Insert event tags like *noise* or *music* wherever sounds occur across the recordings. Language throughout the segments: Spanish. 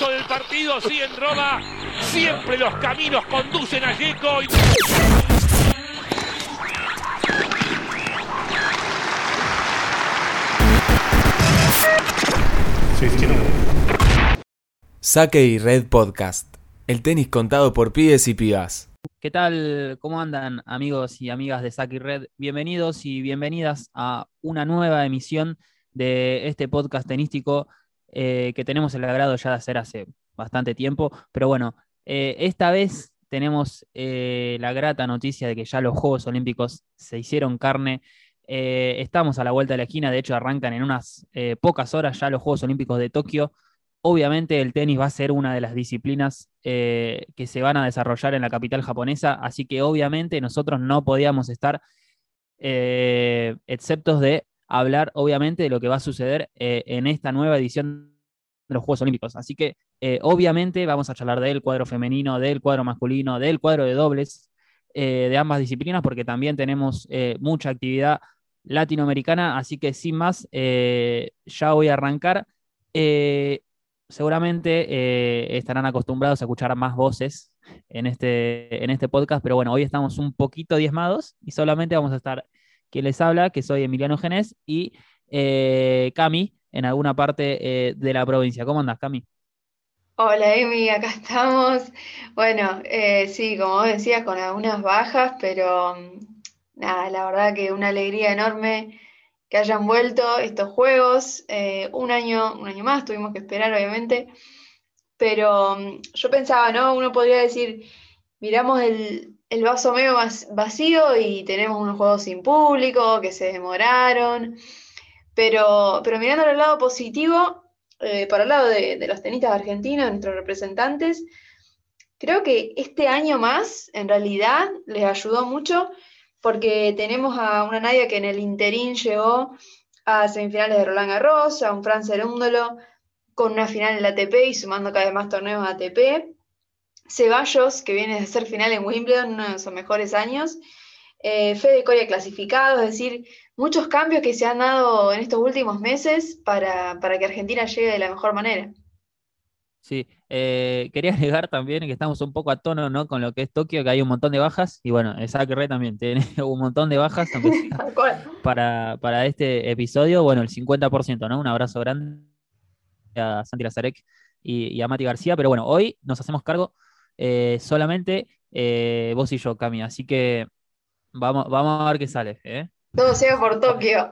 curso del partido, sí en Roma, siempre los caminos conducen a Yeco. Saque y Red Podcast. El tenis contado por pibes y pibas. ¿Qué tal? ¿Cómo andan amigos y amigas de Saque y Red? Bienvenidos y bienvenidas a una nueva emisión de este podcast tenístico eh, que tenemos el agrado ya de hacer hace bastante tiempo. Pero bueno, eh, esta vez tenemos eh, la grata noticia de que ya los Juegos Olímpicos se hicieron carne. estamos a la vuelta de la esquina, de hecho arrancan en unas pocas horas ya los Juegos Olímpicos de Tokio. Obviamente el tenis va a ser una de las disciplinas que se van a desarrollar en la capital japonesa, así que obviamente nosotros no podíamos estar exceptos de hablar obviamente de lo que va a suceder eh, en esta nueva edición de los Juegos Olímpicos. Así que eh, obviamente vamos a charlar del cuadro femenino, del cuadro masculino, del cuadro de dobles, eh, de ambas disciplinas, porque también tenemos mucha actividad latinoamericana. Así que sin más, ya voy a arrancar. seguramente estarán acostumbrados a escuchar más voces en este, en este podcast, pero bueno, hoy estamos un poquito diezmados y solamente vamos a estar que les habla, que soy Emiliano Genés, y eh, Cami, en alguna parte eh, de la provincia. ¿Cómo andas, Cami? Hola, Emi, acá estamos. Bueno, eh, sí, como vos decías, con algunas bajas, pero mm, nada, la verdad que una alegría enorme que hayan vuelto estos juegos. un año, un año más, tuvimos que esperar, obviamente. Pero mm, yo pensaba, ¿no? Uno podría decir, miramos el, el vaso medio vacío y tenemos unos juegos sin público que se demoraron. Pero, pero mirando al lado positivo, eh, para el lado de, los tenistas argentinos, nuestros representantes, creo que este año más, en realidad, les ayudó mucho porque tenemos a una Nadia que en el interín llegó a semifinales de Roland Garros, a un Fran Cerúndolo con una final en la ATP y sumando cada vez más torneos ATP. Ceballos, que viene de ser final en Wimbledon, uno de sus mejores años. Eh, Fede Coria clasificado, es decir, muchos cambios que se han dado en estos últimos meses para, que Argentina llegue de la mejor manera. Sí, eh, quería *laughs* agregar también que estamos un poco a tono ¿no? con lo que es Tokio, que hay un montón de bajas, y bueno, Re también tiene *laughs* un montón de bajas *laughs* para, para este episodio, bueno, el 50%, ¿no? Un abrazo grande a Santi Lazarek y, y a Mati García, pero bueno, hoy nos hacemos cargo eh, solamente eh, vos y yo, Cami. Así que vamos, vamos a ver qué sale. ¿eh? Todo sea por Tokio.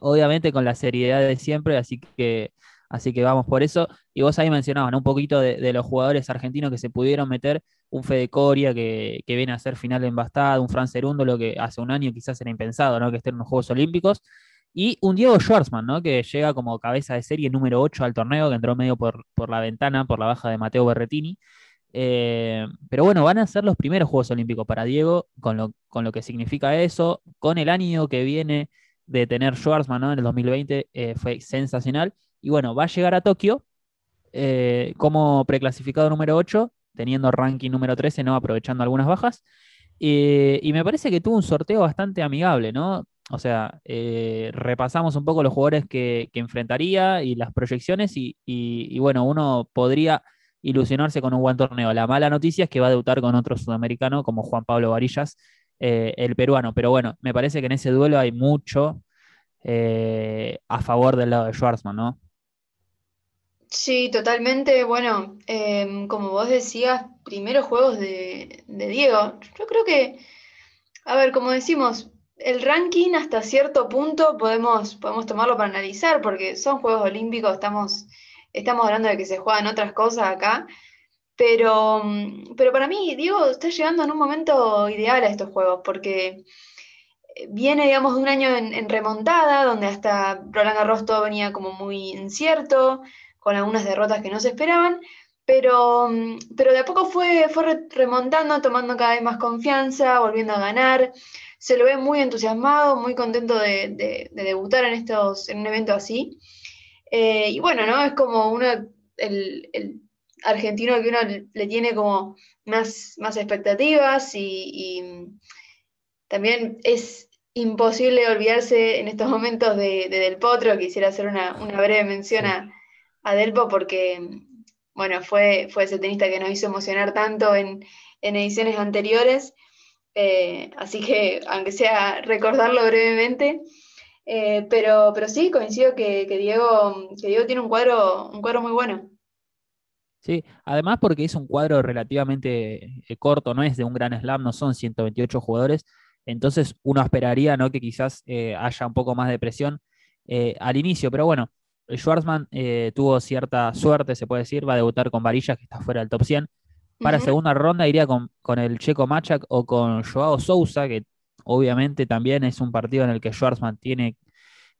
obviamente con la seriedad de siempre, así que, así que vamos por eso. Y vos ahí mencionabas un poquito de, los jugadores argentinos que se pudieron meter, un Fede Coria que, viene a ser final en Bastad, un Fran Cerundo, lo que hace un año quizás era impensado, ¿no? Que esté en los Juegos Olímpicos. Y un Diego Schwartzman, ¿no? Que llega como cabeza de serie número 8 al torneo, que entró medio por, por la ventana, por la baja de Mateo Berretini. Eh, pero bueno, van a ser los primeros Juegos Olímpicos para Diego, con lo, con lo que significa eso, con el año que viene de tener Schwarzman en el 2020 eh, fue sensacional. Y bueno, va a llegar a Tokio eh, como preclasificado número 8, teniendo ranking número 13, ¿no? aprovechando algunas bajas. y me parece que tuvo un sorteo bastante amigable, ¿no? O sea, repasamos un poco los jugadores que, enfrentaría y las proyecciones y, bueno, uno podría ilusionarse con un buen torneo. La mala noticia es que va a debutar con otro sudamericano como Juan Pablo Varillas, eh, el peruano. Pero bueno, me parece que en ese duelo hay mucho eh, a favor del lado de Schwarzman, ¿no? Sí, totalmente. Bueno, em, como vos decías, primeros juegos de, Diego. Yo creo que, a ver, como decimos, el ranking hasta cierto punto podemos, podemos tomarlo para analizar, porque son Juegos Olímpicos, estamos estamos hablando de que se juegan otras cosas acá, pero, mm, pero para mí, Diego está llegando en un momento ideal a estos juegos, porque viene, digamos, de un año en, remontada, donde hasta Roland Garros todo venía como muy incierto, con algunas derrotas que no se esperaban, pero, mm, pero de a poco fue, fue remontando, tomando cada vez más confianza, volviendo a ganar. Se lo ve muy entusiasmado, muy contento de, de debutar en, estos, en un evento así. Eh, y bueno, ¿no? Es como uno, el, argentino que uno le tiene como más, más expectativas y, también es imposible olvidarse en estos momentos de, Del Potro. Quisiera hacer una, breve mención a, Delpo porque bueno, fue, fue ese tenista que nos hizo emocionar tanto en, ediciones anteriores. Eh, así que, aunque sea recordarlo brevemente, eh, pero, pero sí, coincido que, Diego, que Diego tiene un cuadro, un cuadro muy bueno. Sí, además porque es un cuadro relativamente eh, corto, no es de un gran slam, no son 128 jugadores, entonces uno esperaría ¿no? que quizás haya un poco más de presión al inicio, pero bueno, Schwarzman eh, tuvo cierta suerte, se puede decir, va a debutar con Varillas, que está fuera del top 100. Para segunda ronda iría con, el Checo Machak o con Joao Sousa, que obviamente también es un partido en el que Schwarzman tiene,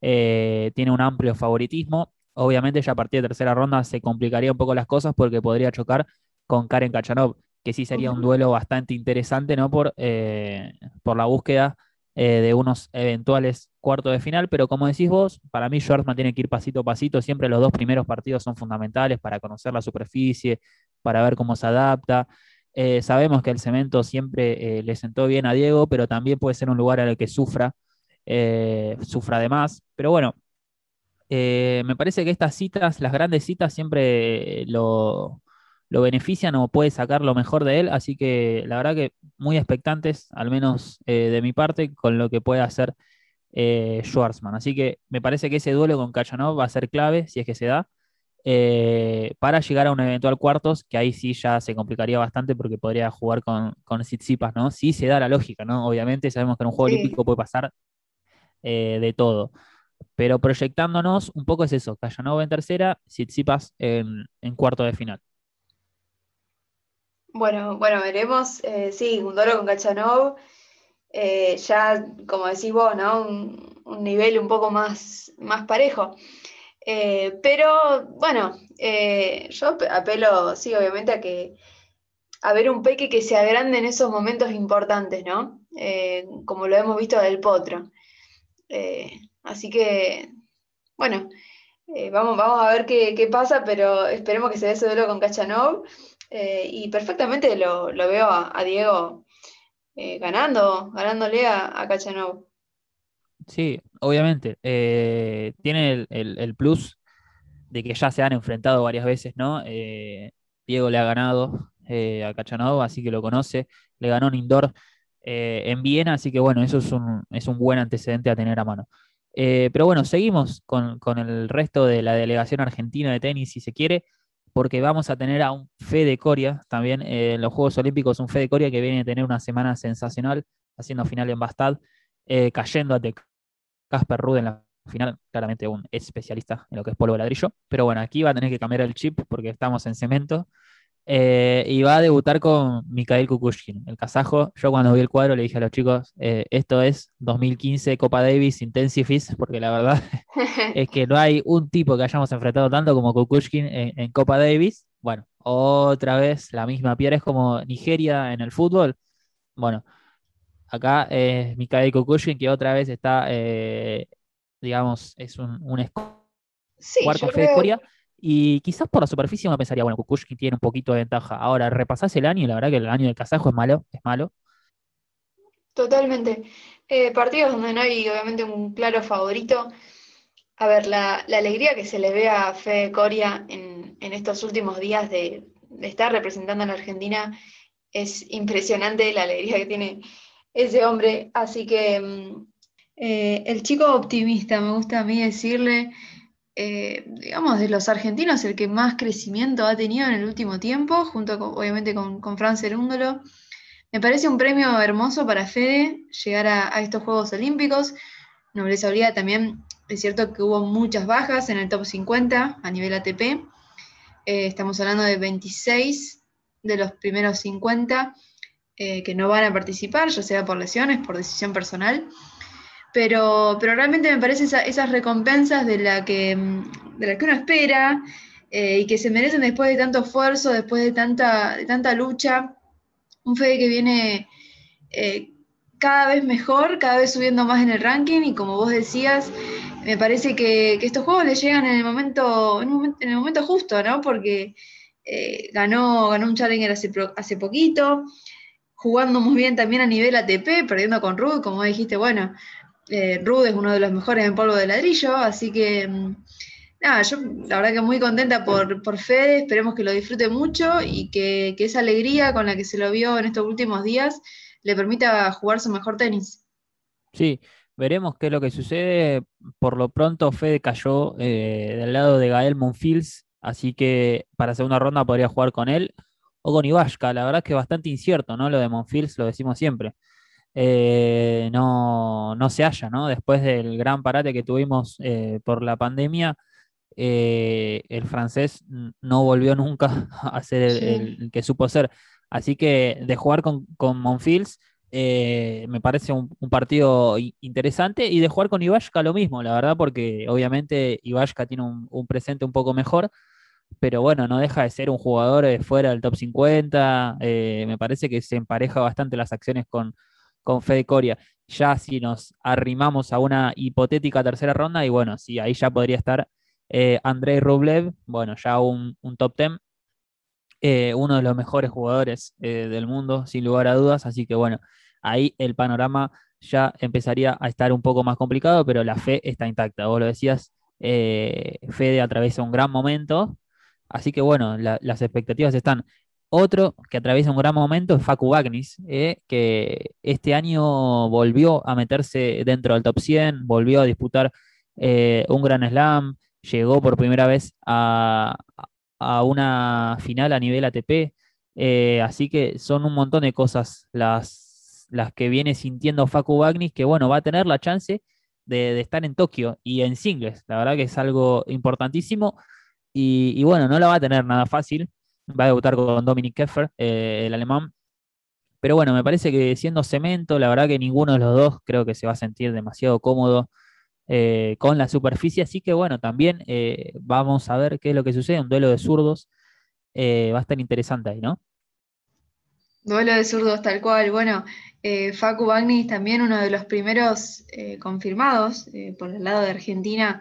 eh, tiene un amplio favoritismo. Obviamente ya a partir de tercera ronda se complicaría un poco las cosas porque podría chocar con Karen Kachanov, que sí sería un duelo bastante interesante, ¿no? Por, eh, por la búsqueda eh, de unos eventuales cuartos de final, pero como decís vos, para mí Schwarzman tiene que ir pasito a pasito, siempre los dos primeros partidos son fundamentales para conocer la superficie, para ver cómo se adapta. Eh, sabemos que el cemento siempre eh, le sentó bien a Diego, pero también puede ser un lugar el que sufra, sufra de más. Pero bueno, me parece que estas citas, las grandes citas, siempre lo, benefician o puede sacar lo mejor de él. Así que la verdad que muy expectantes, al menos eh, de mi parte, con lo que puede hacer eh, Schwarzman. Así que me parece que ese duelo con Kachanov va a ser clave, si es que se da, eh, para llegar a un eventual cuartos, que ahí sí ya se complicaría bastante porque podría jugar con, con Tsitsipas, ¿no? Sí se da la lógica, ¿no? Obviamente sabemos que en un juego olímpico puede pasar de todo. Pero proyectándonos, un poco es eso, Kachanov en tercera, Tsitsipas en, en cuarto de final. Bueno, bueno, veremos. Eh, sí, un duelo con Kachanov. Eh, ya, como decís vos, ¿no? Un, nivel un poco más, más parejo. Eh, pero bueno, yo apelo, sí, obviamente, a que a ver un peque que se agrande en esos momentos importantes, ¿no? como lo hemos visto del potro. así que, bueno, vamos, vamos a ver qué, qué, pasa, pero esperemos que se dé ese duelo con Kachanov. Eh, y perfectamente lo, veo a, Diego eh, ganando, ganándole a, a Cachanov. Sí, obviamente. Eh, tiene el, plus de que ya se han enfrentado varias veces, ¿no? Diego le ha ganado a Cachanov, así que lo conoce. Le ganó en indoor en Viena, así que bueno, eso es un, es un buen antecedente a tener a mano. pero bueno, seguimos con, con, el resto de la delegación argentina de tenis, si se quiere porque vamos a tener a un Fede Coria también eh, en los Juegos Olímpicos, un Fede Coria que viene a tener una semana sensacional, haciendo final en Bastad, eh, cayendo ante Casper Ruud en la final, claramente un especialista en lo que es polvo de ladrillo, pero bueno, aquí va a tener que cambiar el chip porque estamos en cemento eh, y va a debutar con Mikhail Kukushkin, el kazajo. Yo cuando vi el cuadro le dije a los chicos, eh, esto es 2015 Copa Davis Intensifis, porque la verdad *laughs* es que no hay un tipo que hayamos enfrentado tanto como Kukushkin en, Copa Davis. Bueno, otra vez la misma piedra, es como Nigeria en el fútbol. Bueno, acá es Mikhail Kukushkin que otra vez está, eh, digamos, es un, un cuarto fe de Corea y quizás por la superficie uno pensaría, bueno, Kukushkin tiene un poquito de ventaja. Ahora, repasás el año y la verdad que el año del kazajo es malo, es malo. Totalmente. Eh, partidos donde no hay obviamente un claro favorito. A ver, la, alegría que se le ve a Fede Coria en, estos últimos días de, estar representando a la Argentina es impresionante la alegría que tiene ese hombre. Así que mm, eh, el chico optimista, me gusta a mí decirle, eh, digamos, de los argentinos, el que más crecimiento ha tenido en el último tiempo, junto obviamente con, con Fran. Me parece un premio hermoso para Fede llegar a, estos Juegos Olímpicos. No les olvida también, es cierto que hubo muchas bajas en el top 50 a nivel ATP. Eh, estamos hablando de 26 de los primeros 50 eh, que no van a participar, ya sea por lesiones, por decisión personal pero, pero realmente me parecen esas recompensas de la que, mm, la que uno espera eh, y que se merecen después de tanto esfuerzo, después de tanta, de tanta lucha. Un Fede que viene eh, cada vez mejor, cada vez subiendo más en el ranking y como vos decías, me parece que, estos juegos le llegan en el momento, en, el momento justo, ¿no? Porque ganó, ganó un Challenger hace, hace poquito, jugando muy bien también a nivel ATP, perdiendo con Ruth, como dijiste, bueno, eh, Rude es uno de los mejores en polvo de ladrillo, así que mm, nada, yo la verdad que muy contenta por, por Fede, esperemos que lo disfrute mucho y que, esa alegría con la que se lo vio en estos últimos días le permita jugar su mejor tenis. Sí, veremos qué es lo que sucede. Por lo pronto, Fede cayó eh, del lado de Gael Monfils, así que para segunda ronda podría jugar con él o con Ivashka. La verdad es que bastante incierto, ¿no? Lo de Monfils, lo decimos siempre. Eh, no, no, se halla, ¿no? Después del gran parate que tuvimos eh, por la pandemia, eh, el francés no volvió nunca *laughs* a ser el, que supo ser. Así que de jugar con, con Monfils, me parece un, partido interesante y de jugar con Ivashka lo mismo, la verdad, porque obviamente Ivashka tiene un, presente un poco mejor, pero bueno, no deja de ser un jugador fuera del top 50, me parece que se empareja bastante las acciones con, con Fede Coria. Ya si nos arrimamos a una hipotética tercera ronda, y bueno, sí, ahí ya podría estar eh, Andrei Rublev, bueno, ya un, top 10, eh, uno de los mejores jugadores eh, del mundo, sin lugar a dudas, así que bueno, ahí el panorama ya empezaría a estar un poco más complicado, pero la fe está intacta. Vos lo decías, Fede atraviesa un gran momento, así que bueno, las expectativas están. Otro que atraviesa un gran momento es Facu Bagnis, eh, que este año volvió a meterse dentro del top 100, volvió a disputar eh, un gran slam, llegó por primera vez a, una final a nivel ATP, eh, así que son un montón de cosas las, las que viene sintiendo Facu Bagnis, que bueno, va a tener la chance de, estar en Tokio y en singles, la verdad que es algo importantísimo. Y, bueno, no la va a tener nada fácil va a debutar con Dominic Keffer, eh, el alemán. Pero bueno, me parece que siendo cemento, la verdad que ninguno de los dos creo que se va a sentir demasiado cómodo eh, con la superficie. Así que bueno, también eh, vamos a ver qué es lo que sucede. Un duelo de zurdos va a estar interesante ahí, ¿no? Duelo de zurdos, tal cual. Bueno, Facu Bagnis también uno de los primeros confirmados por el lado de Argentina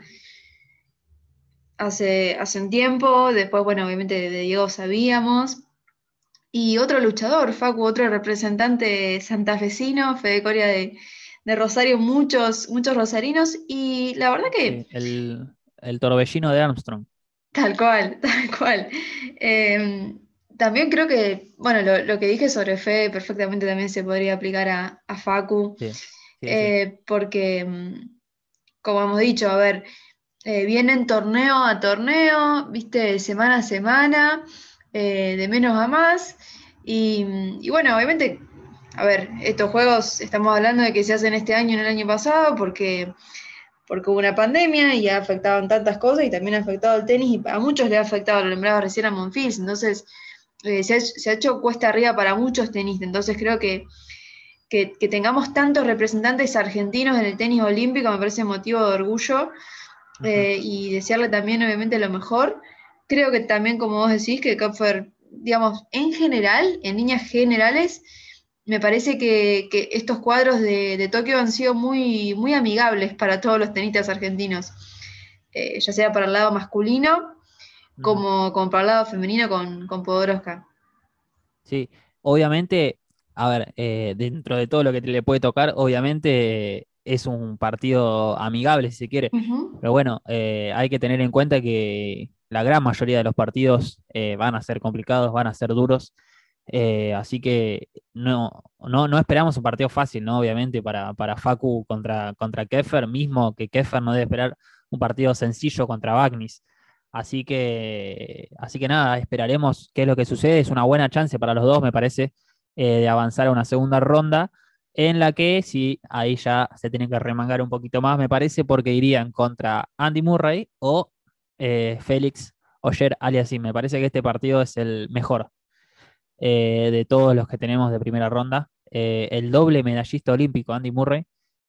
hace, hace un tiempo, después, bueno, obviamente de Diego sabíamos. Y otro luchador, Facu, otro representante santafesino, Fede Coria de, de Rosario, muchos, muchos rosarinos, y la verdad que... el, el torbellino de Armstrong. Tal cual, *laughs* tal cual. Em, también creo que, bueno, lo, que dije sobre Fede perfectamente también se podría aplicar a, Facu, eh, porque, como hemos dicho, a ver, eh, vienen torneo a torneo, viste, semana a semana, eh, de menos a más. Y, bueno, obviamente, a ver, estos juegos estamos hablando de que se hacen este año y el año pasado porque, porque hubo una pandemia y ha afectado tantas cosas y también ha afectado al tenis y a muchos le ha afectado, lo lembraba recién a Monfils, entonces eh, se, ha, hecho cuesta arriba para muchos tenistas, entonces creo que, que, que tengamos tantos representantes argentinos en el tenis olímpico me parece motivo de orgullo. Eh, y desearle también obviamente lo mejor. Creo que también, como vos decís, que Kopfer, digamos, en general, en líneas generales, me parece que, estos cuadros de, Tokio han sido muy, muy amigables para todos los tenistas argentinos, eh, ya sea para el lado masculino como, como para el lado femenino con, con Podoroska. Sí, obviamente, a ver, eh, dentro de todo lo que le puede tocar, obviamente es un partido amigable, si se quiere. Pero bueno, eh, hay que tener en cuenta que la gran mayoría de los partidos eh, van a ser complicados, van a ser duros. Eh, así que no, no, esperamos un partido fácil, ¿no? Obviamente, para, para Facu contra, contra Keffer, mismo que Keffer no debe esperar un partido sencillo contra Bagnis. Así que, así que nada, esperaremos qué es lo que sucede. Es una buena chance para los dos, me parece, de avanzar a una segunda ronda en la que sí, ahí ya se tienen que remangar un poquito más, me parece, porque irían contra Andy Murray o eh, Félix Oyer Aliasim. Me parece que este partido es el mejor eh, de todos los que tenemos de primera ronda. Eh, el doble medallista olímpico Andy Murray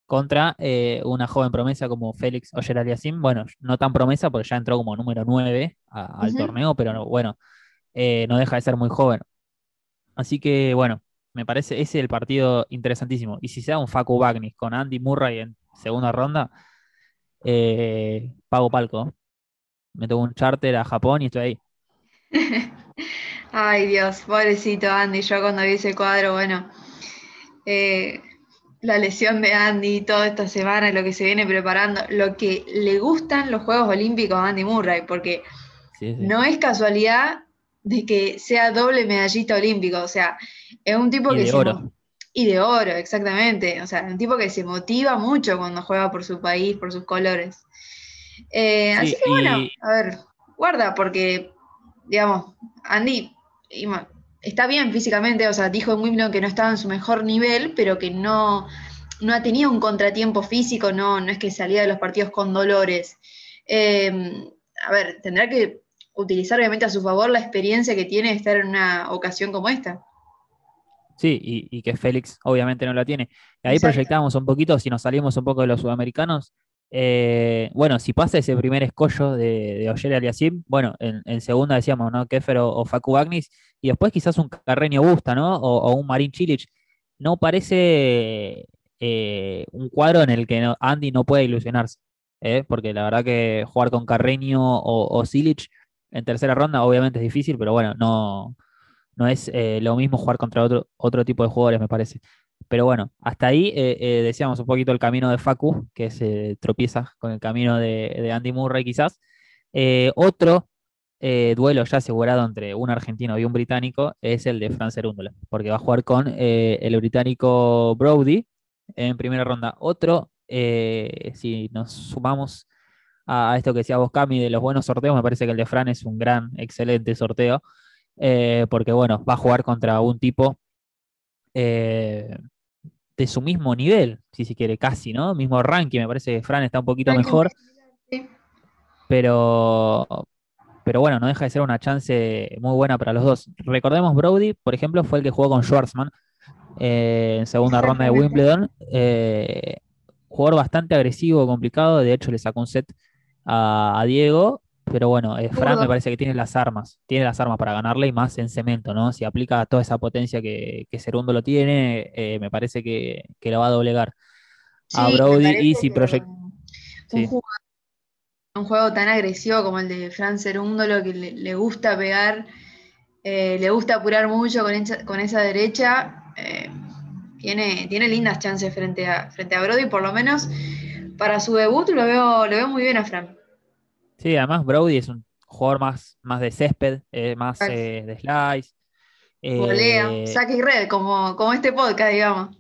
contra una joven promesa como Félix Oyer Aliasim. Bueno, no tan promesa porque ya entró como número 9 al torneo, pero bueno, no deja de ser muy joven. Así que bueno, me parece ese el partido interesantísimo. Y si sea un Facu Bagnis con Andy Murray en segunda ronda, eh, pago palco. Me tomo un charter a Japón y estoy ahí. *laughs* Ay Dios, pobrecito Andy, yo cuando vi ese cuadro, bueno, eh, la lesión de Andy toda esta semana, lo que se viene preparando, lo que le gustan los Juegos Olímpicos a Andy Murray, porque no es casualidad de que sea doble medallista olímpico, o sea, es un tipo y que de se oro. y de oro, exactamente, o sea, un tipo que se motiva mucho cuando juega por su país, por sus colores. Eh, Sí, así que bueno, a ver, guarda, porque, digamos, Andy está bien físicamente, o sea, dijo en Wimbledon que no estaba en su mejor nivel, pero que no, no ha tenido un contratiempo físico, no, no es que salía de los partidos con dolores. Eh, a ver, tendrá que utilizar obviamente a su favor la experiencia que tiene de estar en una ocasión como esta. Sí, y, y que Félix obviamente no la tiene. Y ahí Exacto. proyectamos un poquito, si nos salimos un poco de los sudamericanos. eh, bueno, si pasa ese primer escollo de, de Oyer Aliasim, bueno, en, en segunda decíamos, ¿no? Kéfer o, o Facu Agnis, y después quizás un Carreño Busta, ¿no? O, o un Marín Chilich. No parece eh, un cuadro en el que no- Andy no puede ilusionarse, ¿eh? Porque la verdad que jugar con Carreño o, o Silic en tercera ronda obviamente es difícil, pero bueno, no, no es eh, lo mismo jugar contra otro, otro tipo de jugadores, me parece. Pero bueno, hasta ahí eh, eh, decíamos un poquito el camino de Facu, que se tropieza con el camino de, Andy Murray quizás. Otro duelo ya asegurado entre un argentino y un británico es el de Fran Cerúndolo, porque va a jugar con el británico Brody en primera ronda. Otro, si nos sumamos a, esto que decía vos, Cami, de los buenos sorteos, me parece que el de Fran es un gran, excelente sorteo eh, porque bueno, va a jugar contra un tipo eh, de su mismo nivel, si se quiere, casi, ¿no? Mismo ranking, me parece que Fran está un poquito Ranking mejor, Sí. pero, pero bueno, no deja de ser una chance muy buena para los dos. Recordemos, Brody, por ejemplo, fue el que jugó con Schwarzman eh, en segunda ronda de. Wimbledon. eh, jugador bastante agresivo, complicado, de hecho le sacó un set a, a Diego, pero bueno, eh, Fran me parece que tiene las armas, tiene las armas para ganarle y más en cemento, ¿no? Si aplica toda esa potencia que, que Cerundo lo tiene, eh, me parece que, que lo va a doblegar. A Sí, Brody y si que proyect- un, sí. jugador- un juego tan agresivo como el de Fran Cerúndolo, que le, le gusta pegar, eh, le gusta apurar mucho con esa, con esa derecha, tiene, tiene lindas chances frente a, frente a Brody, por lo menos para su debut lo veo, lo veo muy bien a Fran. Sí, además Brody es un jugador más, más de césped, eh, más eh, de slice. eh, Volea, saque y red, como, como este podcast, digamos.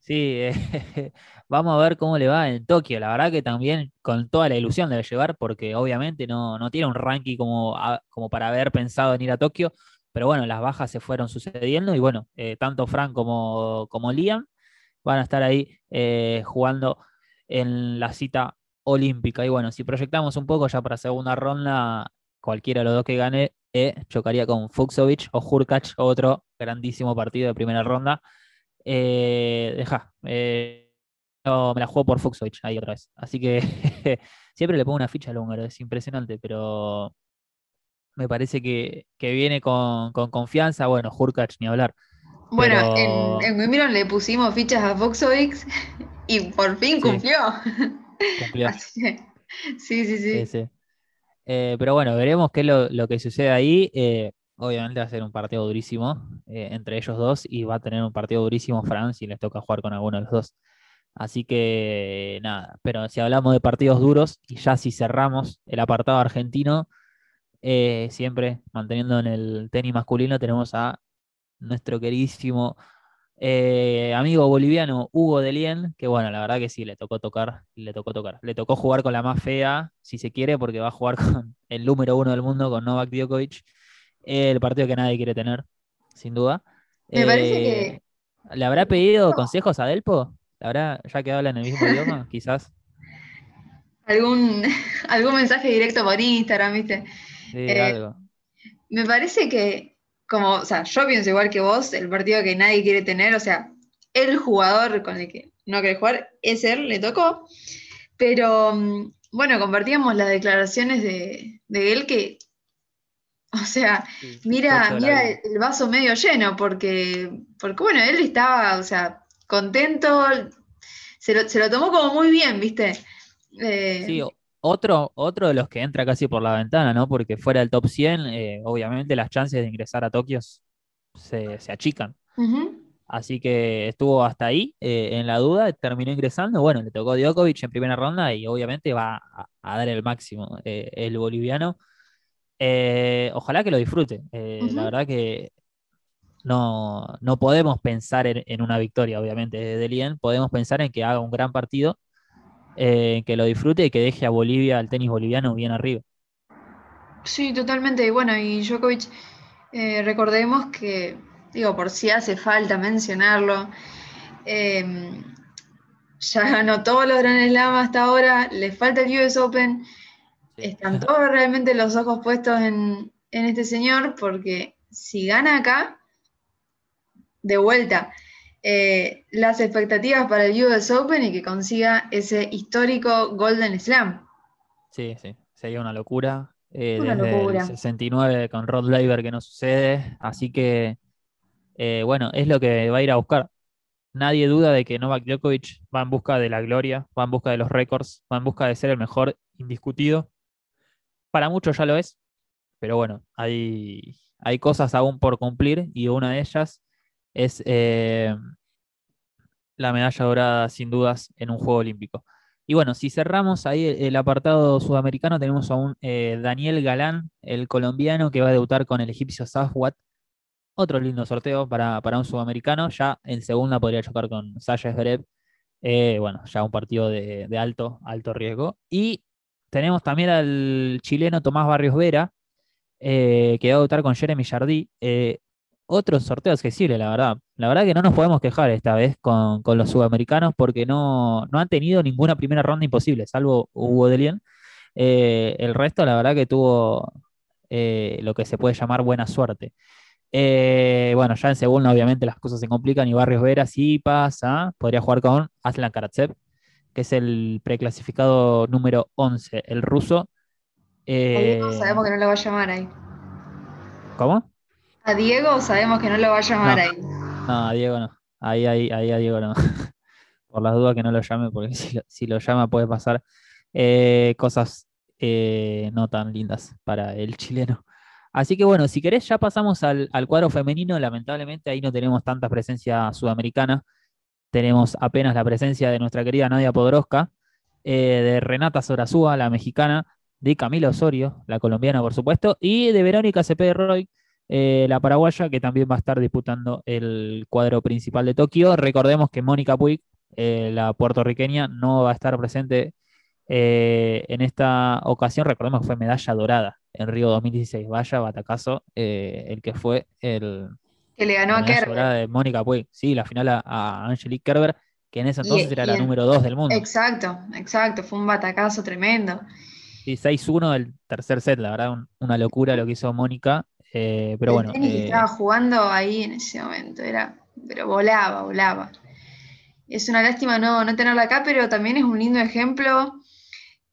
Sí, eh, *laughs* vamos a ver cómo le va en Tokio. La verdad que también con toda la ilusión debe llevar, porque obviamente no, no tiene un ranking como, a- como para haber pensado en ir a Tokio. Pero bueno, las bajas se fueron sucediendo y bueno, tanto Frank como, como Liam van a estar ahí jugando en la cita olímpica. Y bueno, si proyectamos un poco ya para segunda ronda, cualquiera de los dos que gane eh, chocaría con Fuxovic o Hurkacz, otro grandísimo partido de primera ronda. Eh, deja, eh, no, me la juego por Fuxovic ahí otra vez. Así que *laughs* siempre le pongo una ficha al húngaro, es impresionante, pero me parece que, que viene con, con confianza. Bueno, Hurkacz ni hablar. Bueno, Pero- en, en Wimbledon le pusimos fichas a Foxovic *laughs* y por fin Sí. cumplió. Cumplió. *laughs* Así que, sí, sí, sí. Sí, sí. Eh, pero bueno, veremos qué es lo, lo que sucede ahí. Eh, obviamente va a ser un partido durísimo eh, entre ellos dos y va a tener un partido durísimo Fran si les toca jugar con alguno de los dos. Así que nada, pero si hablamos de partidos duros y ya si cerramos el apartado argentino, siempre manteniendo en el tenis masculino tenemos a nuestro queridísimo eh, amigo boliviano Hugo Delien, que bueno, la verdad que sí, le tocó tocar, le tocó tocar. Le tocó jugar con la más fea, si se quiere, porque va a jugar *laughs* con el número uno del mundo, con Novak Djokovic, el partido que nadie quiere tener, sin duda. Me parece Eh, que ¿Le habrá pedido consejos a Delpo? ¿Le habrá, ya que hablan el mismo idioma, *laughs* quizás? algún, *laughs* algún mensaje directo por Instagram, ¿viste? Sí, Eh, algo. Me parece que, como, o sea, yo pienso igual que vos, el partido que nadie quiere tener, o sea, el jugador con el que no quiere jugar es él, le tocó. Pero mm, bueno, compartíamos las declaraciones de, de él que, o sea, Sí, mira, mira el vaso medio lleno, porque, porque bueno, él estaba, o sea, contento, se lo, se lo tomó como muy bien, ¿viste? Eh, Sí, o- otro, otro de los que entra casi por la ventana, ¿no? Porque fuera del top 100, eh, obviamente las chances de ingresar a Tokio se, se achican. Así que estuvo hasta ahí eh, en la duda, terminó ingresando. Bueno, le tocó Djokovic en primera ronda y obviamente va a, dar el máximo eh, el boliviano. Eh, ojalá que lo disfrute. La verdad que no, no podemos pensar en, una victoria, obviamente, de Lien. Podemos pensar en que haga un gran partido, que lo disfrute y que deje a Bolivia, al tenis boliviano, bien arriba. Sí, totalmente. Bueno, y Djokovic, recordemos que digo, por si hace falta mencionarlo. Em, ya ganó todos los Grand Slam hasta ahora, le falta el US Open. Están todos realmente los ojos puestos en, este señor, porque si gana acá, de vuelta, eh, las expectativas para el US Open y que consiga ese histórico Golden Slam. Sí, sí, sería una locura. Eh, desde el 69 con Rod Laver que no sucede, así que eh, bueno, es lo que va a ir a buscar. Nadie duda de que Novak Djokovic va en busca de la gloria, va en busca de los récords, va en busca de ser el mejor indiscutido. Para muchos ya lo es, pero bueno, hay, hay cosas aún por cumplir y una de ellas es eh, la medalla dorada, sin dudas, en un Juego Olímpico. Y bueno, si cerramos ahí el apartado sudamericano, tenemos a un eh, Daniel Galán, el colombiano, que va a debutar con el egipcio Safwat otro lindo sorteo para, un sudamericano. Ya en segunda podría chocar con Sasha Zverev. Eh, bueno, ya un partido de, alto, alto riesgo. Y tenemos también al chileno Tomás Barrios Vera, eh, que va a debutar con Jeremy Jardí. Otro sorteo accesible, la verdad. La verdad que no nos podemos quejar esta vez con, los sudamericanos porque no, han tenido ninguna primera ronda imposible, salvo Hugo Delien. el resto, la verdad que tuvo lo que se puede llamar buena suerte. Eh, bueno, ya en segunda obviamente las cosas se complican y Barrios Vera sí pasa, podría jugar con Aslan Karatsev, que es el preclasificado número 11, el ruso. Diego eh, sabemos que no lo va a llamar ahí. ¿Cómo? A Diego sabemos que no lo va a llamar ahí. No, a Diego no. Ahí, ahí, ahí a Diego no. *laughs* Por las dudas que no lo llame, porque si lo, llama puede pasar eh, cosas no tan lindas para el chileno. Así que bueno, si querés ya pasamos al, cuadro femenino, lamentablemente ahí no tenemos tanta presencia sudamericana, tenemos apenas la presencia de nuestra querida Nadia Podoroska, eh, de Renata Sorazúa, la mexicana, de Camila Osorio, la colombiana por supuesto, y de Verónica Cepeda Roy, eh, la paraguaya, que también va a estar disputando el cuadro principal de Tokio. Recordemos que Mónica Puig, eh, la puertorriqueña, no va a estar presente en esta ocasión. Recordemos que fue medalla dorada en Río 2016. Vaya batacazo, eh, el que fue el. Que le ganó a Kerber. De Mónica Puig. Sí, la final a, Angelique Kerber, que en ese entonces era la número 2 del mundo. Exacto, exacto. Fue un batacazo tremendo. Sí, 6-1 del tercer set, la verdad, una locura lo que hizo Mónica. Eh, pero bueno. Eh, estaba jugando ahí en ese momento, era, pero volaba, volaba. Es una lástima no, no tenerla acá, pero también es un lindo ejemplo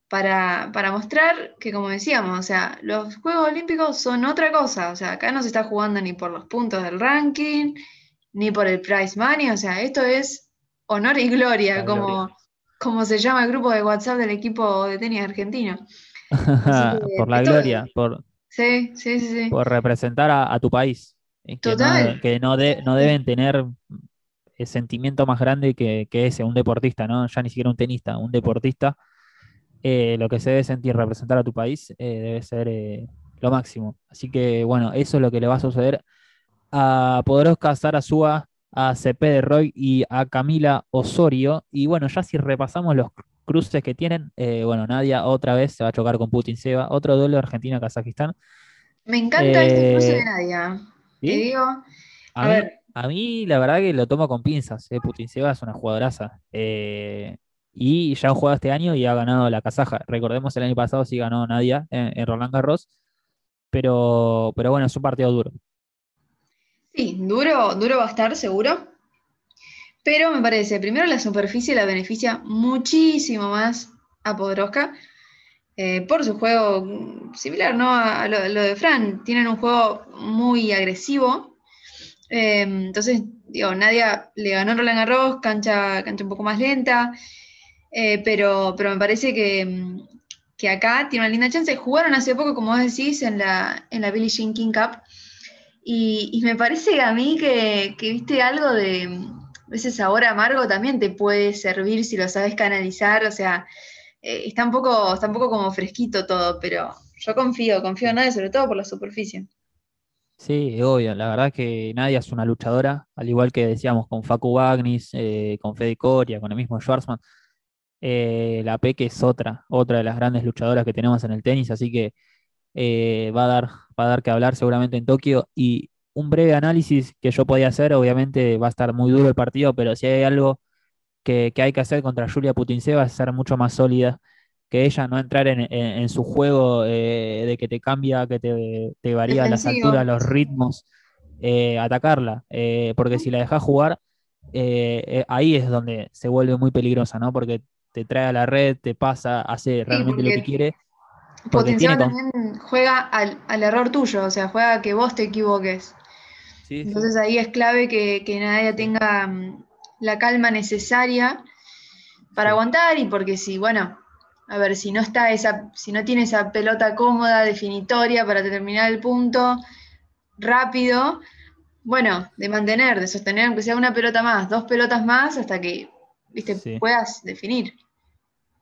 para, mostrar que, como decíamos, o sea, los Juegos Olímpicos son otra cosa, o sea, acá no se está jugando ni por los puntos del ranking, ni por el prize money, o sea, esto es honor y gloria, como, como se llama el grupo de WhatsApp del equipo de tenis argentino. *laughs* por la gloria, por, sí, sí, sí, por representar a, tu país. Que Total. No, que no, no deben tener el sentimiento más grande que, que ese, un deportista, ¿no? Ya ni siquiera un tenista, un deportista eh, lo que se debe sentir representar a tu país eh, debe ser eh, lo máximo. Así que bueno, eso es lo que le va a suceder a Podoroska Sarasúa, a CP de Roy y a Camila Osorio. Y bueno, ya si repasamos los cruces que tienen, bueno, Nadia otra vez se va a chocar con Putin Seba, otro duelo Argentina-Kazajistán. Me encanta este cruce de Nadia. Te digo. A, ver. a mí la verdad que lo tomo con pinzas. Putin Seba es una jugadoraza. Eh, y ya han jugado este año y ha ganado la Kazaja. Recordemos el año pasado sí ganó Nadia en, Roland Garros, pero, pero bueno, es un partido duro. Sí, duro, duro va a estar, seguro. Pero me parece, primero la superficie la beneficia muchísimo más a Podroska eh, por su juego similar ¿no? a, lo, de Fran. Tienen un juego muy agresivo. Eh, entonces, digo, Nadia le ganó Roland Garros, cancha, cancha un poco más lenta. Eh, pero, pero me parece que, acá tiene una linda chance. Jugaron hace poco, como vos decís, en la, en la Billie Jean King Cup. Y, me parece a mí que, viste algo de ese sabor amargo también te puede servir si lo sabes canalizar, o sea, eh, está, un poco, está un poco como fresquito todo, pero yo confío, confío en nadie, sobre todo por la superficie. Sí, obvio, la verdad que Nadia es una luchadora, al igual que decíamos con Facu Bagnis, eh, con Fede Coria, con el mismo Schwarzman. Eh, la Peque es otra, otra de las grandes luchadoras que tenemos en el tenis, así que eh, va, a dar, va a dar que hablar seguramente en Tokio. Y un breve análisis que yo podía hacer, obviamente va a estar muy duro el partido, pero si hay algo que, hay que hacer contra Julia Putinseva es ser mucho más sólida que ella, no entrar en, su juego eh, de que te cambia, que te, varía las alturas, los ritmos, atacarla, porque si la dejas jugar, ahí es donde se vuelve muy peligrosa, ¿no? Porque te trae a la red, te pasa, hace realmente lo que quiere. Potencial también juega al, error tuyo, o sea, juega a que vos te equivoques. Entonces ahí es clave que, nadie tenga mm, la calma necesaria para aguantar y porque si, bueno, a ver, si no está esa, si no tiene esa pelota cómoda, definitoria para terminar el punto rápido, bueno, de mantener, de sostener aunque sea una pelota más, dos pelotas más, hasta que viste, puedas definir.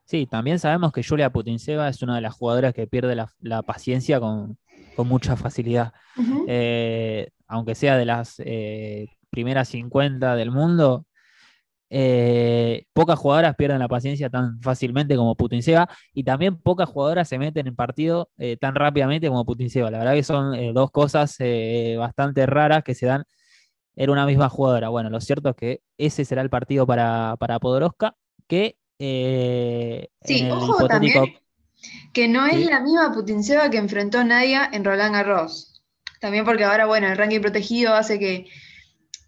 Sí, también sabemos que Julia Putinseva es una de las jugadoras que pierde la, paciencia con, mucha facilidad. Eh, aunque sea de las eh, primeras 50 del mundo, eh, pocas jugadoras pierden la paciencia tan fácilmente como Putinseva y también pocas jugadoras se meten en partido tan rápidamente como Putinseva. La verdad que son dos cosas bastante raras que se dan era una misma jugadora. Bueno, lo cierto es que ese será el partido para, para Podoroska, que sí, ojo también que no es la misma Putinseva que enfrentó Nadia en Roland Garros. También porque ahora, bueno, el ranking protegido hace que,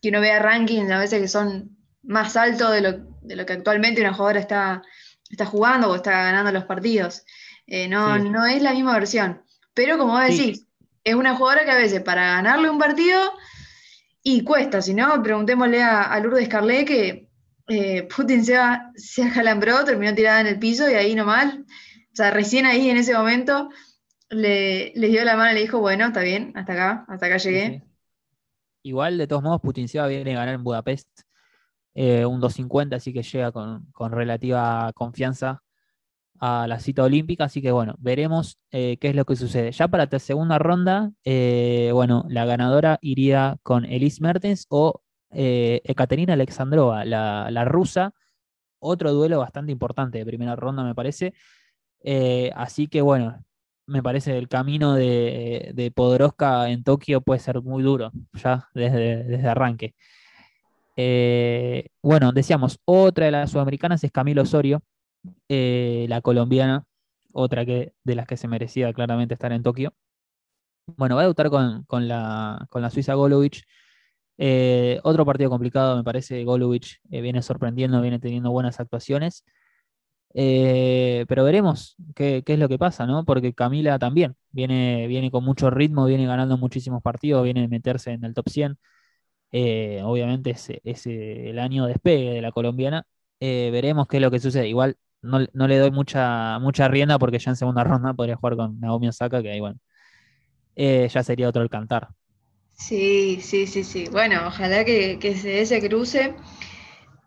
que uno vea rankings a veces que son más altos de lo, que actualmente una jugadora está, está jugando o está ganando los partidos. Eh, no, no es la misma versión. Pero como vos decís, es una jugadora que a veces para ganarle un partido y cuesta, si no, preguntémosle a, Lourdes Carlet que eh, Putin se, se acalambró, terminó tirada en el piso y ahí nomás, o sea, recién ahí en ese momento le, dio la mano y le dijo, bueno, está bien, hasta acá, hasta acá llegué. Igual, de todos modos, Putin se viene a ganar en Budapest eh, un 250, así que llega con, con relativa confianza a la cita olímpica, así que bueno, veremos eh, qué es lo que sucede. Ya para la segunda ronda, eh, bueno, la ganadora iría con Elise Mertens o Ekaterina Alexandrova, la, rusa, otro duelo bastante importante de primera ronda, me parece. Así que bueno, me parece el camino de, de Podoroska en Tokio puede ser muy duro, ya desde, desde arranque. bueno, decíamos, otra de las sudamericanas es Camilo Osorio, eh, la colombiana, otra que, de las que se merecía claramente estar en Tokio. Bueno, va a debutar con, la, Suiza Golovich. Eh, otro partido complicado, me parece. Golovich eh, viene sorprendiendo, viene teniendo buenas actuaciones. Pero veremos qué, es lo que pasa, ¿no? Porque Camila también viene, viene con mucho ritmo, viene ganando muchísimos partidos, viene a meterse en el top 100. obviamente es, el año despegue de la colombiana. veremos qué es lo que sucede. Igual no, le doy mucha, mucha rienda porque ya en segunda *laughs* ronda podría jugar con Naomi Osaka, que ahí, bueno, eh, ya sería otro el cantar. Sí, sí, sí, sí. Bueno, ojalá que, se dé ese cruce.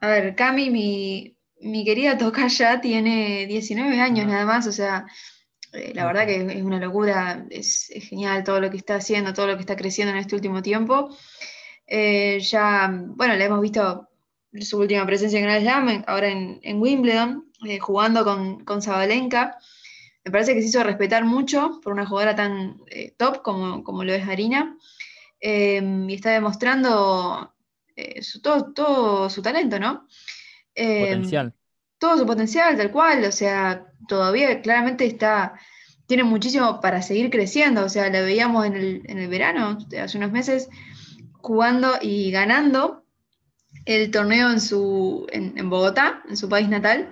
A ver, Cami, mi, mi querida ya tiene 19 años nada más, o sea, eh, la verdad que es una locura, es, genial todo lo que está haciendo, todo lo que está creciendo en este último tiempo. Eh, ya, bueno, le hemos visto su última presencia en Grand Slam, ahora en, en Wimbledon, eh, jugando con, con Zabalenka. Me parece que se hizo respetar mucho por una jugadora tan top como, lo es Harina. Y está demostrando eh, todo, su talento, ¿no? Em, potencial. Todo su potencial, tal cual. O sea, todavía claramente está, tiene muchísimo para seguir creciendo. O sea, la veíamos en el, en el verano, hace unos meses, jugando y ganando el torneo en, su, en Bogotá, en su país natal.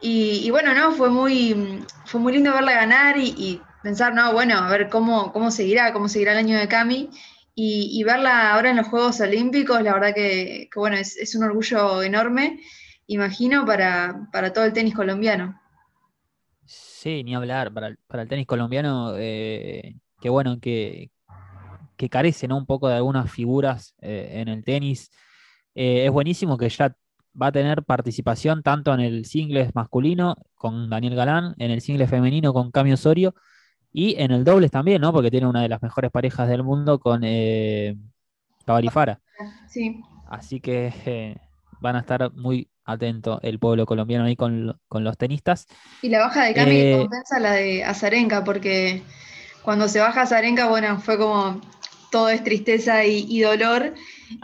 Y, bueno, no, fue muy, fue muy lindo verla ganar y, pensar, no, bueno, a ver cómo, cómo seguirá, cómo seguirá el año de Cami. Y, verla ahora en los Juegos Olímpicos, la verdad que, bueno, es, un orgullo enorme, imagino, para, todo el tenis colombiano. Sí, ni hablar, para, el tenis colombiano, eh, qué bueno que, que carece ¿no? un poco de algunas figuras eh, en el tenis. Eh, es buenísimo que ya va a tener participación tanto en el singles masculino con Daniel Galán, en el singles femenino con Cami Osorio y en el dobles también, ¿no? Porque tiene una de las mejores parejas del mundo con eh, Cabalifara. Sí. Así que eh, van a estar muy atentos el pueblo colombiano ahí con, con los tenistas. Y la baja de Cami Eh, compensa la de Azarenka, porque cuando se baja Azarenka, bueno, fue como todo es tristeza y, y dolor.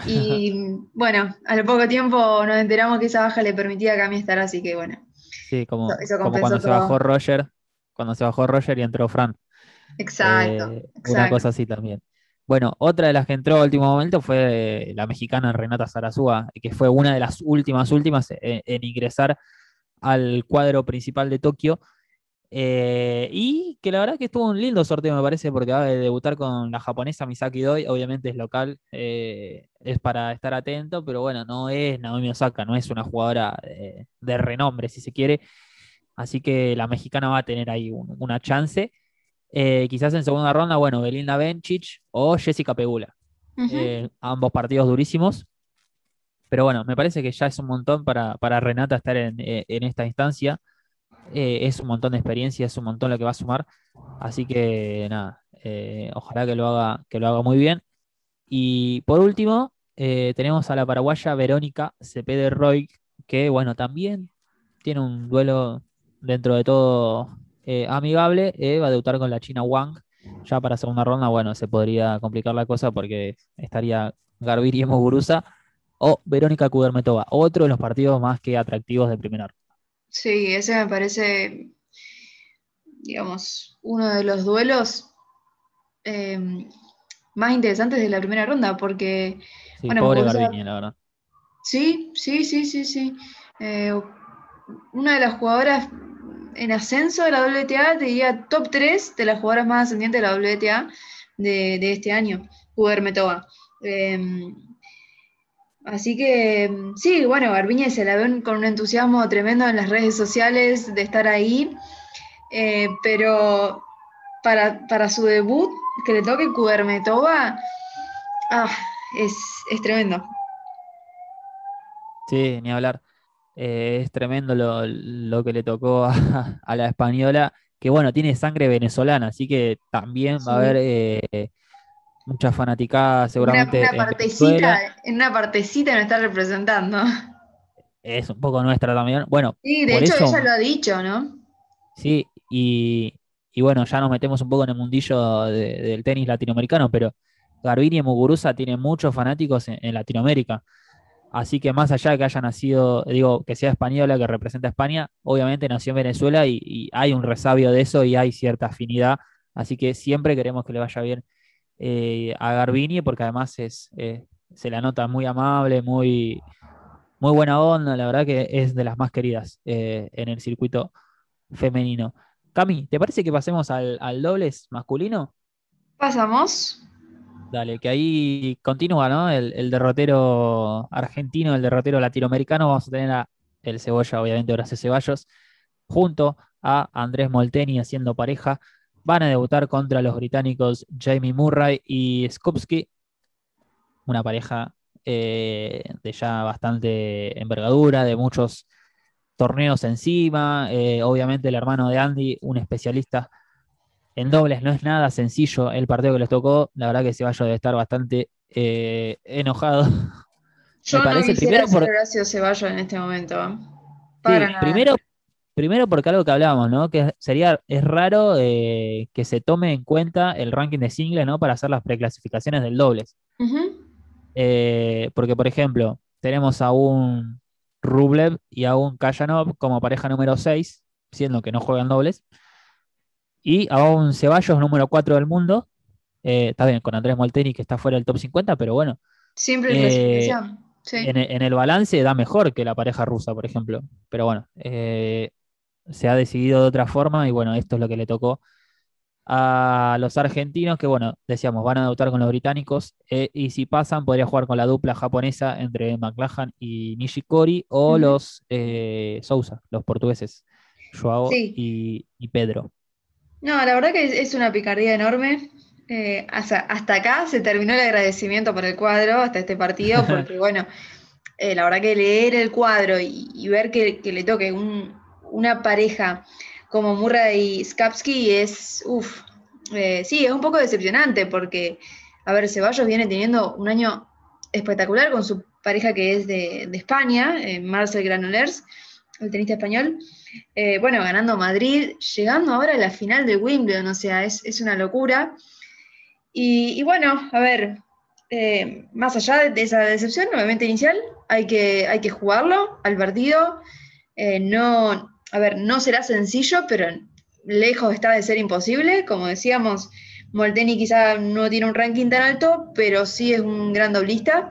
Y *laughs* bueno, al poco tiempo nos enteramos que esa baja le permitía a Cami estar, así que bueno, Sí, como, Eso- como cuando se bajó Roger, cuando se bajó Roger y entró Fran. exacto, Eh, Una exacto. cosa así también. Bueno, otra de las que entró a último momento fue la mexicana Renata Zarazúa, que fue una de las últimas, últimas en, en ingresar al cuadro principal de Tokio. Eh, y que la verdad que estuvo un lindo sorteo, me parece, porque va a debutar con la japonesa Misaki Doi, obviamente es local, eh, es para estar atento, pero bueno, no es Naomi Osaka, no es una jugadora eh, de renombre, si se quiere. Así que la mexicana va a tener ahí un- una chance. Eh, quizás en segunda ronda, bueno, Belinda Bencic o Jessica Pegula. Eh, ambos partidos durísimos. Pero bueno, me parece que ya es un montón para, para Renata estar en, eh, en esta instancia. Eh, es un montón de experiencia, es un montón lo que va a sumar. Así que nada, ojalá que lo haga, que lo haga muy bien. Y por último, tenemos a la paraguaya Verónica Cepede Roy, que bueno, también tiene un duelo dentro de todo eh, amigable. eh, va a debutar con la China Wang. Ya para segunda ronda, bueno, se podría complicar la cosa porque estaría Garbiri y Muguruza o Verónica Kudermetova, otro de los partidos más que atractivos de primera ronda. Sí, ese me parece, digamos, uno de los duelos eh, más interesantes de la primera ronda, porque Sí, Bueno, pobre Muguruza- Garbini, la verdad. sí, sí, sí, sí, sí. Una de las jugadoras en ascenso de la WTA, te diría top 3 de las jugadoras más ascendientes de la WTA de, este año, Kudermetova. Eh, así que sí, bueno, Garbiñe se la ven con un entusiasmo tremendo en las redes sociales de estar ahí, eh, pero para, para su debut, que le toque Kudermetova, ah, es, es tremendo. Sí, ni hablar. Eh, es tremendo lo, lo que le tocó a, *laughs* a la española, que bueno, tiene sangre venezolana, así que también va a haber eh, mucha fanaticada Una, seguramente una en partecita, en una partecita nos está representando. Es un poco nuestra también. Bueno, Sí, de hecho eso- ella lo ha dicho, ¿no? Sí, y, y bueno, ya nos metemos un poco en el mundillo de- del tenis latinoamericano, pero Garbini y Muguruza tienen muchos fanáticos en, en Latinoamérica. Así que más allá de que haya nacido, digo, que sea española, que representa a España, obviamente nació en Venezuela y, hay un resabio de eso y hay cierta afinidad. Así que siempre queremos que le vaya bien eh, a Garbini, porque además es, eh, se la nota muy amable, muy, muy buena onda, la verdad que es de las más queridas eh, en el circuito femenino. Cami, ¿te parece que pasemos al, al dobles masculino? Pasamos. Dale, que ahí continúa, ¿no? El, derrotero argentino, el derrotero latinoamericano. Vamos a tener a el Cebolla, obviamente, Horacio Ceballos, junto a Andrés Molteni haciendo pareja. Van a debutar contra los británicos Jamie Murray y Skupski. Una pareja eh, de ya bastante envergadura, de muchos torneos encima. Eh, obviamente, el hermano de Andy, un especialista en dobles no es nada sencillo el partido que les tocó. La verdad que Ceballos debe estar bastante eh, enojado. *laughs* Yo Me no parece quisiera primero por- Horacio Ceballos en este momento. ¿eh? Sí, Para nada. primero, primero porque algo que hablábamos, ¿no? Que sería, es raro eh, que se tome en cuenta el ranking de singles, ¿no? Para hacer las preclasificaciones del dobles. Eh, porque, por ejemplo, tenemos a un Rublev y a un Kayanov como pareja número 6, siendo que no juegan dobles. Y a un Ceballos número 4 del mundo. Eh, está bien, con Andrés Molteni que está fuera del top 50, pero bueno, Siempre Eh. Sí. en, e- en el balance da mejor que la pareja rusa, por ejemplo. Pero bueno, eh, se ha decidido de otra forma y bueno, esto es lo que le tocó a los argentinos, que bueno, decíamos, van a debutar con los británicos eh, y si pasan podría jugar con la dupla japonesa entre McLachlan y Nishikori o los eh, Sousa, los portugueses, Joao Sí. y, y Pedro. No, la verdad que es, una picardía enorme. eh, hasta, acá se terminó el agradecimiento por el cuadro, hasta este partido, *laughs* porque bueno, eh, la verdad que leer el cuadro y, ver que, le toque una pareja como Murray y Skapsky es, uff, eh, sí, es un poco decepcionante porque, a ver, Ceballos viene teniendo un año espectacular con su pareja que es de, España, Marcel Granollers, el tenista español. bueno, ganando Madrid, llegando ahora a la final de Wimbledon, o sea, es, es una locura. Y, bueno, a ver, eh, más allá de esa decepción, nuevamente inicial, hay que, hay que jugarlo al partido. Eh, no, a ver, no será sencillo, pero lejos está de ser imposible. Como decíamos, Molteni quizá no tiene un ranking tan alto, pero sí es un gran doblista.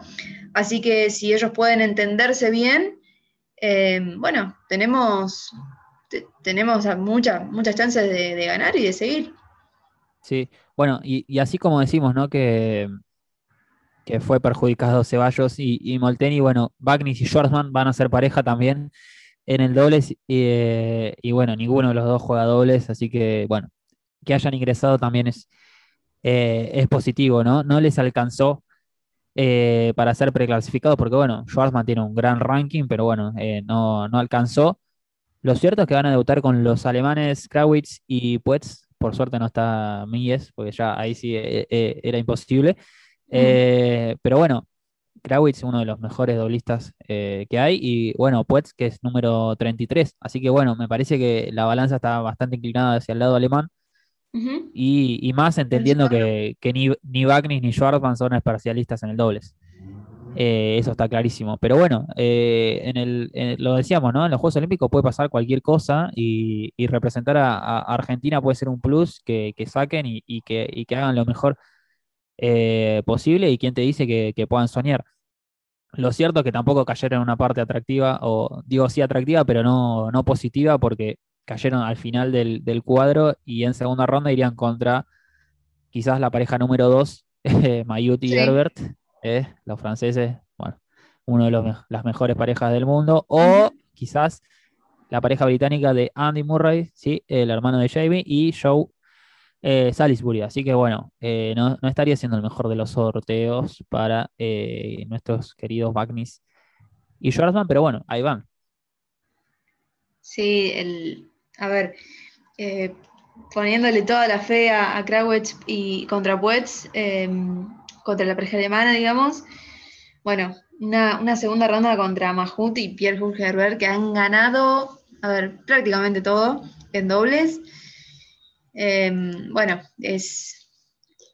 Así que si ellos pueden entenderse bien, eh, bueno, tenemos, tenemos muchas, muchas chances de ganar y de seguir. Sí, bueno, y, así como decimos, ¿no? Que, que fue perjudicado Ceballos y, y Molteni, bueno, Bagnis y Schwarzman van a ser pareja también en el dobles eh, y, bueno, ninguno de los dos juega dobles, así que bueno, que hayan ingresado también es, eh, es positivo, ¿no? No les alcanzó eh, para ser preclasificados porque bueno, Schwarzman tiene un gran ranking, pero bueno, no, no alcanzó. Lo cierto es que van a debutar con los alemanes Krawitz y Puetz por suerte no está Mies, porque ya ahí sí eh, eh, era imposible. Eh, pero bueno, Krawitz, uno de los mejores doblistas que hay, y bueno, Puetz, que es número 33. Así que bueno, me parece que la balanza está bastante inclinada hacia el lado alemán. Y, más entendiendo que, ni, ni Wagner ni Schwarzman son especialistas en el dobles. Eh, eso está clarísimo. Pero bueno, eh, en el, lo decíamos, ¿no? En los Juegos Olímpicos puede pasar cualquier cosa y, representar a, Argentina puede ser un plus que, saquen y, que, hagan lo mejor eh, posible. Y quién te dice que, puedan soñar. Lo cierto es que tampoco cayeron en una parte atractiva, o digo sí atractiva, pero no, no positiva, porque cayeron al final del, cuadro y en segunda ronda irían contra quizás la pareja número 2, *laughs* Mayuti y Herbert ¿eh? los franceses, bueno, uno de las mejores parejas del mundo, o quizás la pareja británica de Andy Murray, ¿sí? el hermano de Jamie, y Joe eh, Salisbury. Así que bueno, eh, no, estaría siendo el mejor de los sorteos para nuestros queridos Bagnis y Schwarzman, pero bueno, ahí van. Sí, el, a ver, poniéndole toda la fe a, a y contra Puetz, contra la pareja alemana, digamos. Bueno, una, segunda ronda contra Mahut y Pierre Herbert que han ganado, a ver, prácticamente todo en dobles. Em, bueno, es,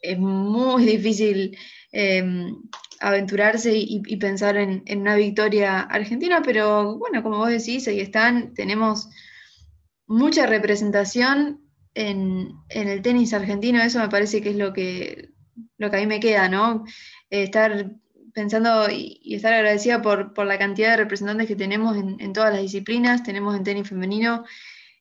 es, muy difícil em, aventurarse y, pensar en, una victoria argentina, pero bueno, como vos decís, ahí están, tenemos mucha representación en, el tenis argentino, eso me parece que es lo que, lo que a mí me queda, ¿no? Eh, estar pensando y, estar agradecida por, la cantidad de representantes que tenemos en, todas las disciplinas. Tenemos en tenis femenino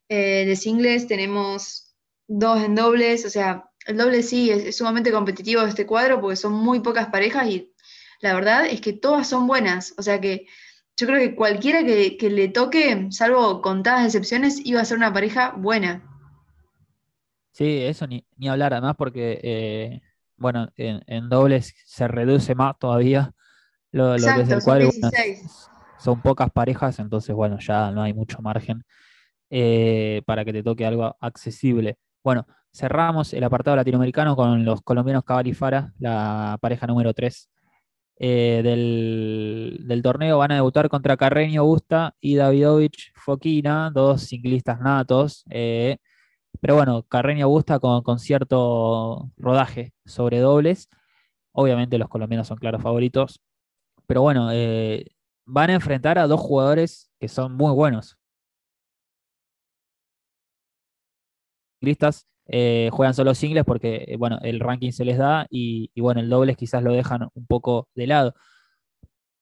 eh, de singles, tenemos dos en dobles, o sea, el doble sí es, sumamente competitivo este cuadro porque son muy pocas parejas y la verdad es que todas son buenas, o sea que yo creo que cualquiera que, le toque, salvo contadas excepciones, iba a ser una pareja buena. Sí, eso ni, hablar, además porque eh, bueno, en, dobles se reduce más todavía lo, que es el cuadro. Son, pocas parejas, entonces, bueno, ya no hay mucho margen eh, para que te toque algo accesible. Bueno, cerramos el apartado latinoamericano con los colombianos Cabal y Fara, la pareja número 3 eh, del, torneo. Van a debutar contra Carreño Busta y Davidovich Foquina, dos ciclistas natos. Eh, pero bueno, Carreño gusta con, cierto rodaje sobre dobles. Obviamente los colombianos son claros favoritos. Pero bueno, eh, van a enfrentar a dos jugadores que son muy buenos. Listas eh, juegan solo singles porque eh, bueno, el ranking se les da y, y, bueno, el dobles quizás lo dejan un poco de lado.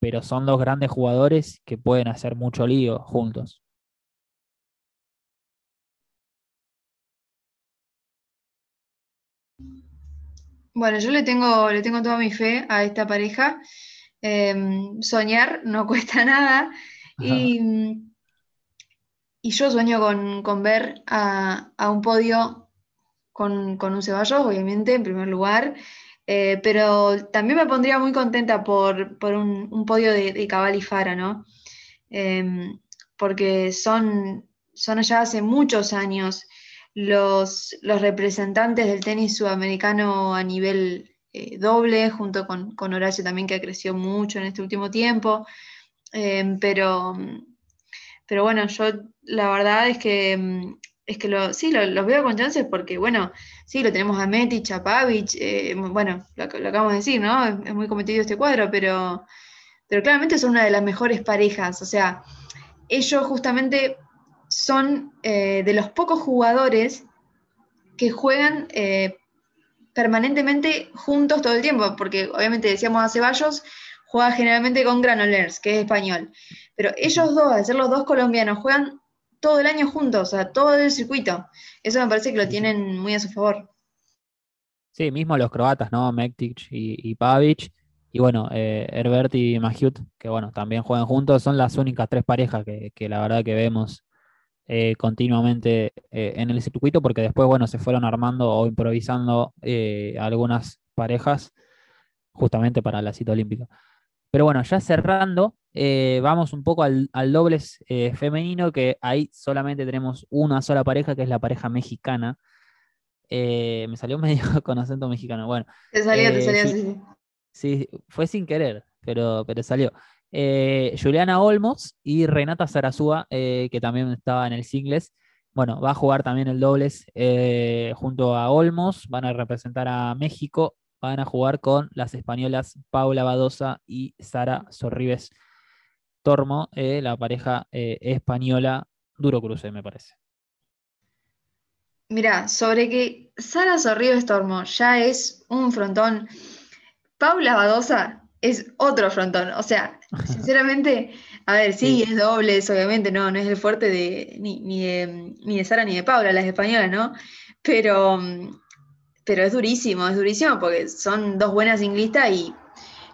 Pero son dos grandes jugadores que pueden hacer mucho lío juntos. Bueno, yo le tengo, le tengo toda mi fe a esta pareja. Em, soñar no *laughs* cuesta nada. Y, yo sueño con, ver a, un podio con, con un Ceballos, obviamente, en primer lugar. Eh, pero también me pondría muy contenta por, un, podio de, Cabal y Fara, ¿no? Em, porque son, son ya hace muchos años los, los representantes del tenis sudamericano a nivel eh, doble, junto con, Horacio también, que ha crecido mucho en este último tiempo. Em, pero, pero bueno, yo la verdad es que em, es que lo, sí, los veo con chances porque, bueno, sí, lo tenemos a Metic, a Pavic, eh, bueno, lo, acabamos de decir, ¿no? Es, muy cometido este cuadro, pero, pero claramente son una de las mejores parejas. O sea, ellos justamente son eh, de los pocos jugadores que juegan eh, permanentemente juntos todo el tiempo, porque obviamente decíamos a Ceballos, juega generalmente con Granollers, que es español, pero ellos dos, al ser los dos colombianos, juegan todo el año juntos, o sea, todo el circuito. Eso me parece que lo tienen muy a su favor. Sí, mismo los croatas, ¿no? Mektic y, Pavic. Y bueno, eh, Herbert y Mahut, que bueno, también juegan juntos, son las únicas tres parejas que, la verdad que vemos eh, continuamente eh, en el circuito, porque después, bueno, se fueron armando o improvisando algunas parejas justamente para la cita olímpica. Pero bueno, ya cerrando, eh, vamos un poco al, dobles eh, femenino, que ahí solamente tenemos una sola pareja, que es la pareja mexicana. Eh, me salió *laughs* medio con acento mexicano. Bueno. Te salió, te salió, sí, sí. fue sin querer, pero, pero salió. Juliana Olmos y Renata Zarazúa, que también estaba en el singles. Bueno, va a jugar también el dobles junto a Olmos, van a representar a México van a jugar con las españolas Paula Badosa y Sara Sorribes Tormo, eh, la pareja eh, española duro cruce, me parece. Mira, sobre que Sara Sorribes Tormo ya es un frontón, Paula Badosa es otro frontón. O sea, *laughs* sinceramente, a ver, sí, es doble, obviamente, no, no es el fuerte de ni, ni, de, ni de Sara ni de Paula, las españolas, ¿no? Pero pero es durísimo, es durísimo porque son dos buenas inglistas y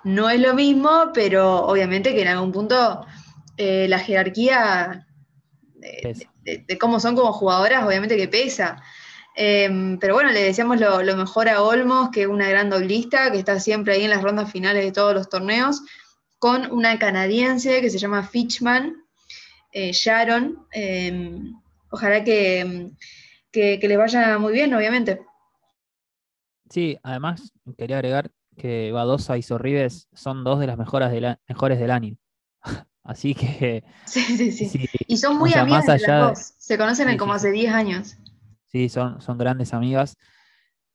no es lo mismo, pero obviamente que en algún punto eh, la jerarquía de, cómo son como jugadoras, obviamente que pesa. Em, pero bueno, le decíamos lo, mejor a Olmos, que es una gran doblista, que está siempre ahí en las rondas finales de todos los torneos, con una canadiense que se llama Fitchman, eh, Sharon. Ojalá que, que, que les vaya muy bien, obviamente. Sí, además quería agregar que Badosa y Sorribes son dos de las mejores, de mejores del año. *laughs* Así que. *laughs* Sí, sí, sí. y son muy amigas de las dos. Se conocen como hace 10 años. Sí, son, son grandes amigas.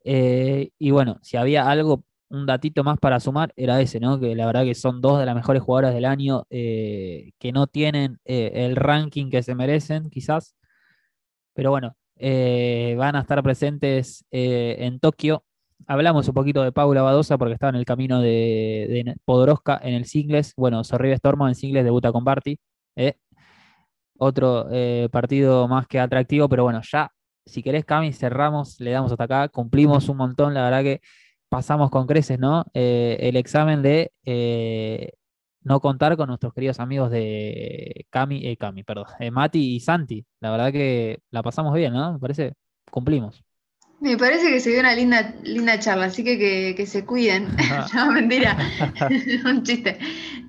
Eh, y bueno, si había algo, un datito más para sumar, era ese, ¿no? Que la verdad que son dos de las mejores jugadoras del año eh, que no tienen eh, el ranking que se merecen, quizás. Pero bueno, van a estar presentes en Tokio hablamos un poquito de Paula Badosa porque estaba en el camino de, Podoroska en el singles. Bueno, Sorribe Stormo en singles debuta con Barty. ¿eh? Otro eh, partido más que atractivo, pero bueno, ya, si querés, Cami, cerramos, le damos hasta acá, cumplimos un montón, la verdad que pasamos con creces, ¿no? Eh, el examen de no contar con nuestros queridos amigos de Cami, Cami, perdón, Mati y Santi. La verdad que la pasamos bien, ¿no? Me parece, cumplimos. Me parece que se dio una linda, linda charla, así que que, se cuiden. *laughs* *laughs* no, mentira, *laughs* un chiste.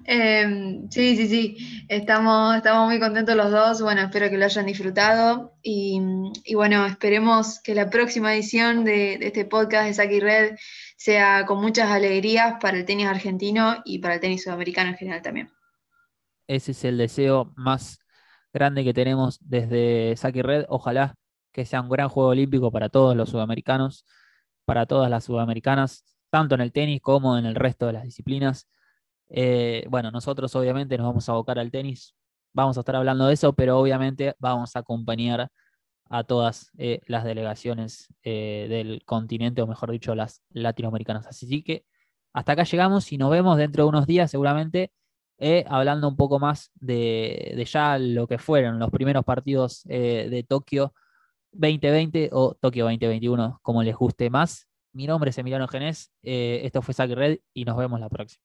Em, sí, sí, sí, estamos, estamos muy contentos los dos. Bueno, espero que lo hayan disfrutado. Y, bueno, esperemos que la próxima edición de, este podcast de Saki Red sea con muchas alegrías para el tenis argentino y para el tenis sudamericano en general también. Ese es el deseo más grande que tenemos desde Saki Red. Ojalá que sea un gran juego olímpico para todos los sudamericanos, para todas las sudamericanas, tanto en el tenis como en el resto de las disciplinas. Eh, bueno, nosotros obviamente nos vamos a abocar al tenis, vamos a estar hablando de eso, pero obviamente vamos a acompañar a todas eh, las delegaciones eh, del continente, o mejor dicho, las latinoamericanas. Así que hasta acá llegamos y nos vemos dentro de unos días seguramente. hablando un poco más de, de, ya lo que fueron los primeros partidos de Tokio 2020 o Tokio 2021, como les guste más. Mi nombre es Emiliano Genés, eh, esto fue Sack Red y nos vemos la próxima.